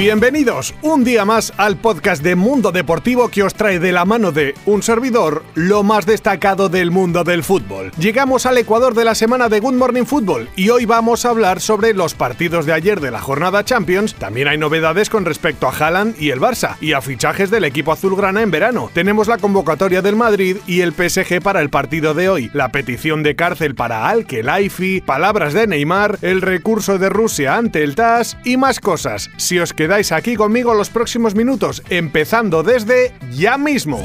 Bienvenidos un día más al podcast de Mundo Deportivo que os trae de la mano de un servidor lo más destacado del mundo del fútbol. Llegamos al Ecuador de la semana de Good Morning Football y hoy vamos a hablar sobre los partidos de ayer de la jornada Champions. También hay novedades con respecto a Haaland y el Barça y a fichajes del equipo azulgrana en verano. Tenemos la convocatoria del Madrid y el PSG para el partido de hoy, la petición de cárcel para Al-Khelaifi, palabras de Neymar, el recurso de Rusia ante el TAS y más cosas. Si os aquí conmigo los próximos minutos, empezando desde ya mismo.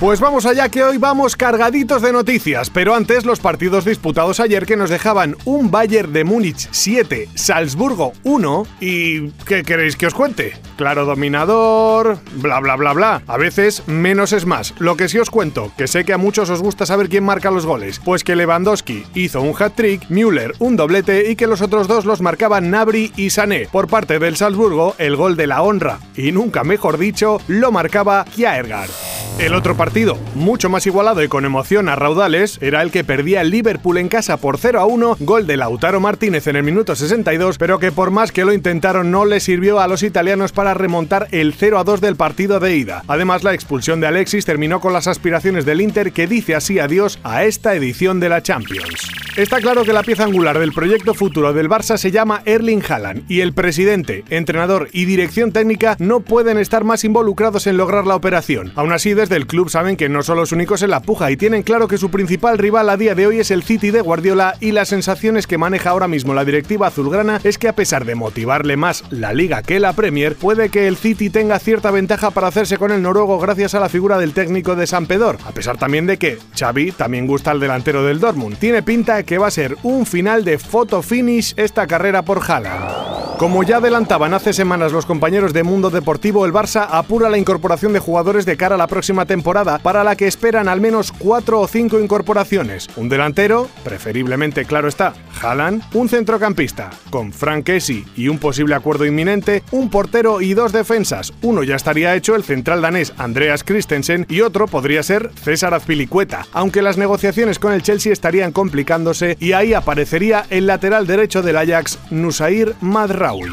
Pues vamos allá que hoy vamos cargaditos de noticias, pero antes los partidos disputados ayer que nos dejaban un Bayern de Múnich 7, Salzburgo 1 y ¿qué queréis que os cuente? Claro dominador, bla bla bla bla. A veces menos es más. Lo que sí os cuento, que sé que a muchos os gusta saber quién marca los goles, pues que Lewandowski hizo un hat-trick, Müller un doblete y que los otros dos los marcaban Nabri y Sané. Por parte del Salzburgo, el gol de la honra, y nunca mejor dicho, lo marcaba Kjaergaard. El otro partido, mucho más igualado y con emoción a raudales, era el que perdía el Liverpool en casa por 0 a 1, gol de Lautaro Martínez en el minuto 62, pero que por más que lo intentaron no le sirvió a los italianos para remontar el 0 a 2 del partido de ida. Además, la expulsión de Alexis terminó con las aspiraciones del Inter que dice así adiós a esta edición de la Champions. Está claro que la pieza angular del proyecto futuro del Barça se llama Erling Haaland y el presidente, entrenador y dirección técnica no pueden estar más involucrados en lograr la operación. Aún así, desde el club saben que no son los únicos en la puja y tienen claro que su principal rival a día de hoy es el City de Guardiola y las sensaciones que maneja ahora mismo la directiva azulgrana es que a pesar de motivarle más la liga que la Premier, puede que el City tenga cierta ventaja para hacerse con el noruego gracias a la figura del técnico de San Pedor, a pesar también de que Xavi también gusta al delantero del Dortmund. Tiene pinta que va a ser un final de photo finish esta carrera por Haaland. Como ya adelantaban hace semanas los compañeros de Mundo Deportivo, el Barça apura la incorporación de jugadores de cara a la próxima temporada, para la que esperan al menos cuatro o cinco incorporaciones. Un delantero, preferiblemente claro está, Haaland, un centrocampista, con Frank Kessie y un posible acuerdo inminente, un portero y dos defensas. Uno ya estaría hecho el central danés Andreas Christensen y otro podría ser César Azpilicueta, aunque las negociaciones con el Chelsea estarían complicándose y ahí aparecería el lateral derecho del Ajax, Nusair Madraoui.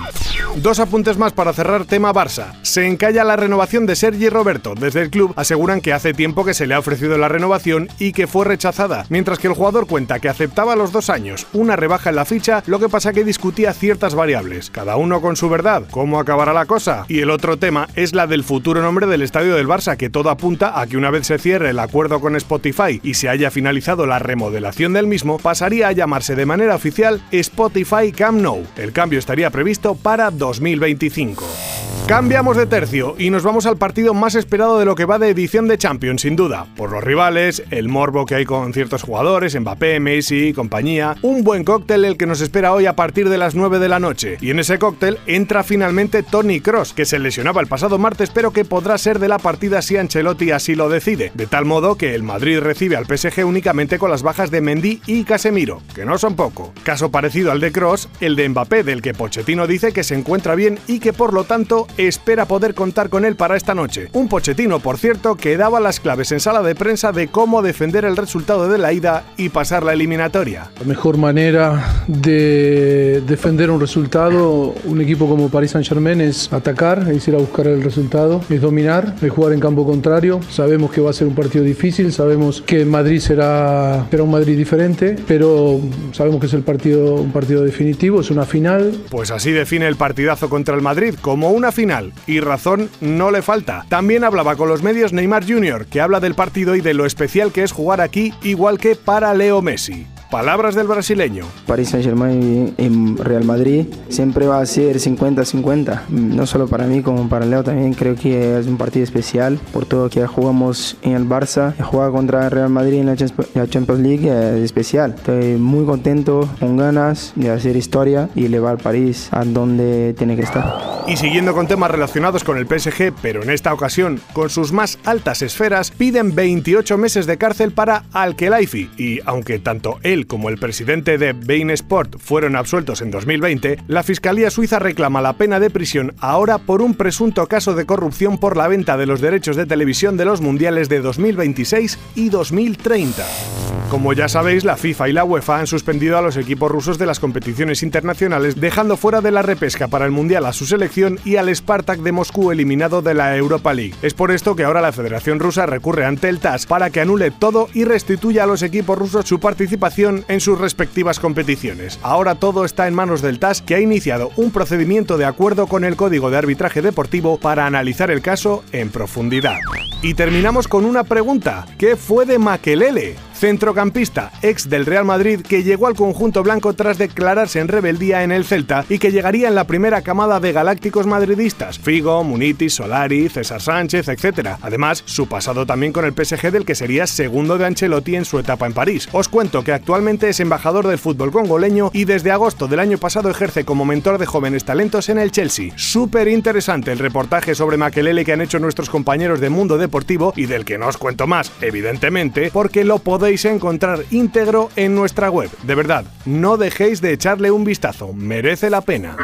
Dos apuntes más para cerrar tema Barça. Se encalla la renovación de Sergi Roberto. Desde el club aseguran que hace tiempo que se le ha ofrecido la renovación y que fue rechazada, mientras que el jugador cuenta que aceptaba los dos años una rebaja en la ficha, lo que pasa que discutía ciertas variables, cada uno con su verdad. ¿Cómo acabará la cosa? Y el otro tema es la del futuro nombre del estadio del Barça, que todo apunta a que una vez se cierre el acuerdo con Spotify y se haya finalizado la remodelación del mismo, pasaría a llamarse de manera oficial Spotify Camp Nou. El cambio estaría previsto para 2025. Cambiamos de tercio y nos vamos al partido más esperado de lo que va de edición de Champions, sin duda. Por los rivales, el morbo que hay con ciertos jugadores, Mbappé, Messi, compañía. Un buen cóctel el que nos espera hoy a partir de las 9 de la noche. Y en ese cóctel entra finalmente Tony Cross, que se lesionaba el pasado martes, pero que podrá ser de la partida si Ancelotti así lo decide. De tal modo que el Madrid recibe al PSG únicamente con las bajas de Mendy y Casemiro, que no son poco. Caso parecido al de Cross, el de Mbappé, del que Pochettino dice que se encuentra bien y que por lo tanto espera poder contar con él para esta noche. Un Pochettino, por cierto, que daba las claves en sala de prensa de cómo defender el resultado de la ida y pasar la eliminatoria. La mejor manera de defender un resultado, un equipo como Paris Saint-Germain, es atacar, es ir a buscar el resultado, es dominar, es jugar en campo contrario. Sabemos que va a ser un partido difícil, sabemos que Madrid será, será un Madrid diferente, pero sabemos que es el partido, un partido definitivo, es una final. Pues así define el partidazo contra el Madrid, como una final y razón no le falta. También hablaba con los medios Neymar Jr., que habla del partido y de lo especial que es jugar aquí, igual que para Leo Messi. Palabras del brasileño. Paris Saint-Germain y Real Madrid siempre va a ser 50-50. No solo para mí, como para Leo también creo que es un partido especial por todo que jugamos en el Barça. Jugar contra el Real Madrid en la Champions League es especial. Estoy muy contento, con ganas de hacer historia y llevar París a donde tiene que estar. Y siguiendo con temas relacionados con el PSG, pero en esta ocasión con sus más altas esferas, piden 28 meses de cárcel para Al-Khelaifi. Y aunque tanto él como el presidente de Bein Sport fueron absueltos en 2020, la Fiscalía Suiza reclama la pena de prisión ahora por un presunto caso de corrupción por la venta de los derechos de televisión de los mundiales de 2026 y 2030. Como ya sabéis, la FIFA y la UEFA han suspendido a los equipos rusos de las competiciones internacionales, dejando fuera de la repesca para el Mundial a su selección y al Spartak de Moscú eliminado de la Europa League. Es por esto que ahora la Federación Rusa recurre ante el TAS para que anule todo y restituya a los equipos rusos su participación en sus respectivas competiciones. Ahora todo está en manos del TAS, que ha iniciado un procedimiento de acuerdo con el Código de Arbitraje Deportivo para analizar el caso en profundidad. Y terminamos con una pregunta. ¿Qué fue de Makelele? Centrocampista ex del Real Madrid que llegó al conjunto blanco tras declararse en rebeldía en el Celta y que llegaría en la primera camada de galácticos madridistas, Figo, Munitis, Solari, César Sánchez, etc. Además, su pasado también con el PSG del que sería segundo de Ancelotti en su etapa en París. Os cuento que actualmente es embajador del fútbol congoleño y desde agosto del año pasado ejerce como mentor de jóvenes talentos en el Chelsea. Súper interesante el reportaje sobre Makelele que han hecho nuestros compañeros de Mundo Deportivo y del que no os cuento más, evidentemente, porque lo podéis podéis encontrar íntegro en nuestra web. De verdad, no dejéis de echarle un vistazo, merece la pena.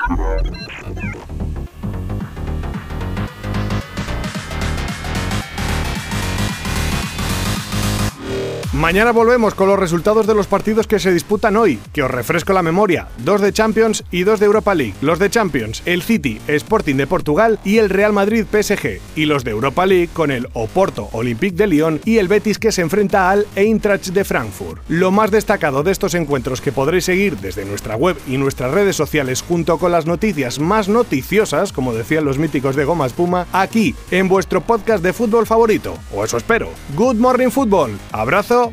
Mañana volvemos con los resultados de los partidos que se disputan hoy, que os refresco la memoria, dos de Champions y dos de Europa League. Los de Champions, el City Sporting de Portugal y el Real Madrid PSG, y los de Europa League con el Oporto Olympique de Lyon y el Betis que se enfrenta al Eintracht de Frankfurt. Lo más destacado de estos encuentros que podréis seguir desde nuestra web y nuestras redes sociales junto con las noticias más noticiosas, como decían los míticos de Goma Espuma, aquí en vuestro podcast de fútbol favorito, o eso espero. Good Morning Football. Abrazo